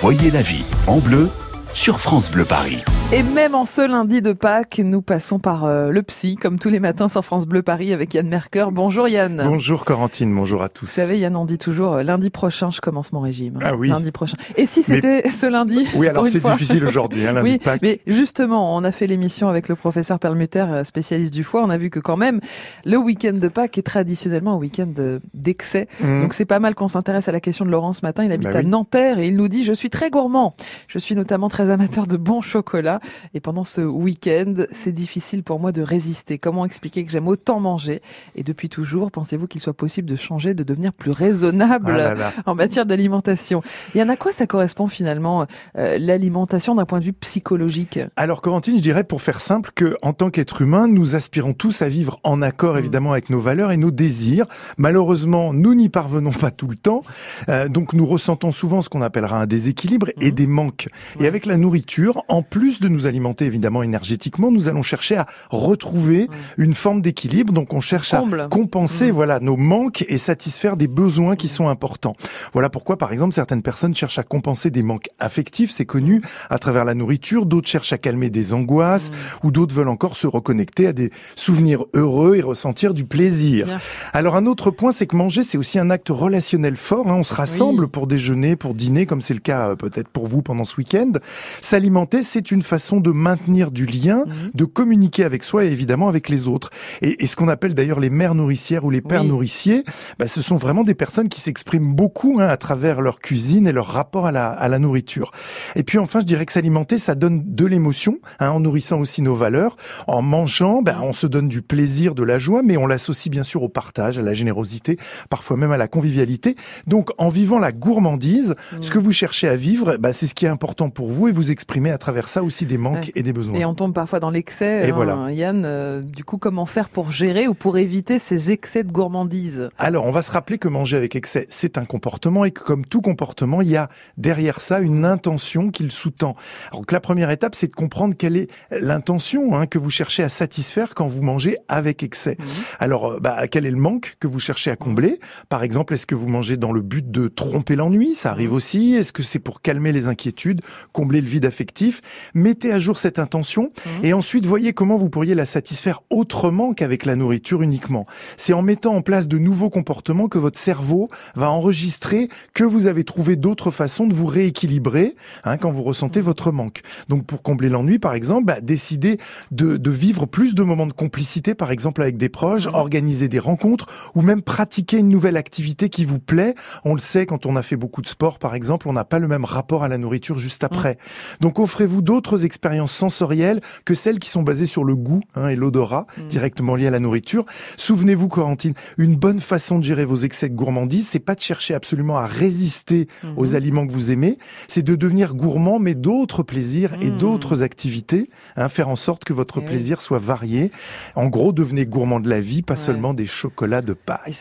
Voyez la vie en bleu sur France Bleu Paris. Et même en ce lundi de Pâques, nous passons par euh, le psy, comme tous les matins sur France Bleu Paris avec Yann Mercure. Bonjour Yann. Bonjour Corentine, bonjour à tous. Vous savez, Yann, on dit toujours euh, lundi prochain, je commence mon régime. Ah oui. Lundi prochain. Et si c'était ce lundi Oui, alors c'est difficile aujourd'hui, hein, lundi Oui, de Pâques. mais justement, on a fait l'émission avec le professeur Perlmutter, euh, spécialiste du foie. On a vu que quand même, le week-end de Pâques est traditionnellement un week-end de- d'excès. Mhm. Donc c'est pas mal qu'on s'intéresse à la question de Laurent ce matin. Il habite Bah à oui. Nanterre et il nous dit je suis très gourmand. Je suis notamment très amateur de bon chocolat et pendant ce week-end, c'est difficile pour moi de résister. Comment expliquer que j'aime autant manger et depuis toujours, pensez-vous qu'il soit possible de changer, de devenir plus raisonnable Ah là là. en matière d'alimentation? Il y en a quoi ça correspond finalement euh, l'alimentation d'un point de vue psychologique? Alors Corentine, je dirais pour faire simple que en tant qu'être humain, nous aspirons tous à vivre en accord Mm. évidemment avec nos valeurs et nos désirs. Malheureusement, nous n'y parvenons pas tout le temps. Euh, donc nous ressentons souvent ce qu'on appellera un déséquilibre et Mhm. des manques. Et avec la nourriture, en plus de nous alimenter évidemment énergétiquement, nous allons chercher à retrouver une forme d'équilibre. Donc on cherche Comble. à compenser Mhm. voilà nos manques et satisfaire des besoins qui sont importants. Voilà pourquoi par exemple certaines personnes cherchent à compenser des manques affectifs, c'est connu, à travers la nourriture, d'autres cherchent à calmer des angoisses ou d'autres veulent encore se reconnecter à des souvenirs heureux et ressentir du plaisir. Bien. Alors un autre point, c'est que manger, c'est aussi un acte relationnel fort. hein. On se rassemble Oui. pour déjeuner, pour dîner, comme c'est le cas euh, peut-être pour vous pendant ce week-end. S'alimenter, c'est une façon de maintenir du lien, Mhm. de communiquer avec soi et évidemment avec les autres. Et, et ce qu'on appelle d'ailleurs les mères nourricières ou les pères Oui. nourriciers, bah, ce sont vraiment des personnes qui s'expriment beaucoup hein, à travers leur cuisine et leur rapport à la, à la nourriture. Et puis enfin, je dirais que s'alimenter, ça donne de l'émotion, hein, en nourrissant aussi nos valeurs. En mangeant, ben, on se donne du plaisir, de la joie, mais on l'associe bien sûr au partage, à la générosité, parfois même à la convivialité. Donc en vivant la gourmandise, ce que vous cherchez à vivre, ben, c'est ce qui est important pour vous et vous exprimez à travers ça aussi des manques Ouais. et des besoins. Et on tombe parfois dans l'excès. Et hein, voilà. Yann, euh, du coup, comment faire pour gérer ou pour éviter ces excès de gourmandise? Alors, on va se rappeler que manger avec excès, c'est un comportement et que comme tout comportement, il y a derrière ça une intention qui le sous-tend. Alors que la première étape, c'est de comprendre quelle est l'intention hein, que vous cherchez à satisfaire quand vous mangez avec excès. Alors, euh, bah, quel est le manque que vous cherchez à combler? Par exemple, est-ce que vous mangez dans le but de tromper l'ennui? Ça arrive aussi. Est-ce que c'est pour calmer les inquiétudes, combler le vide affectif? Mettez à jour cette intention et ensuite voyez comment vous pourriez la satisfaire autrement qu'avec la nourriture uniquement. C'est en mettant en place de nouveaux comportements que votre cerveau va enregistrer que vous avez trouvé d'autres façons de vous rééquilibrer hein, quand vous ressentez votre manque. Donc pour combler l'ennui, par exemple, bah, décidez de, de vivre plus de moments de complicité, par exemple avec des proches, organiser des rencontres ou même pratiquer une nouvelle activité qui vous plaît. On le sait, quand on a fait beaucoup de sport, par exemple, on n'a pas le même rapport à la nourriture juste après. Donc offrez-vous d'autres expériences sensorielles que celles qui sont basées sur le goût hein, et l'odorat, directement liées à la nourriture. Souvenez-vous, Corentine, une bonne façon de gérer vos excès de gourmandise, c'est pas de chercher absolument à résister aux aliments que vous aimez, c'est de devenir gourmand, mais d'autres plaisirs et Mhm. d'autres activités, hein, faire en sorte que votre Eh oui. plaisir soit varié. En gros, devenez gourmand de la vie, pas Ouais. seulement des chocolats de Pâques.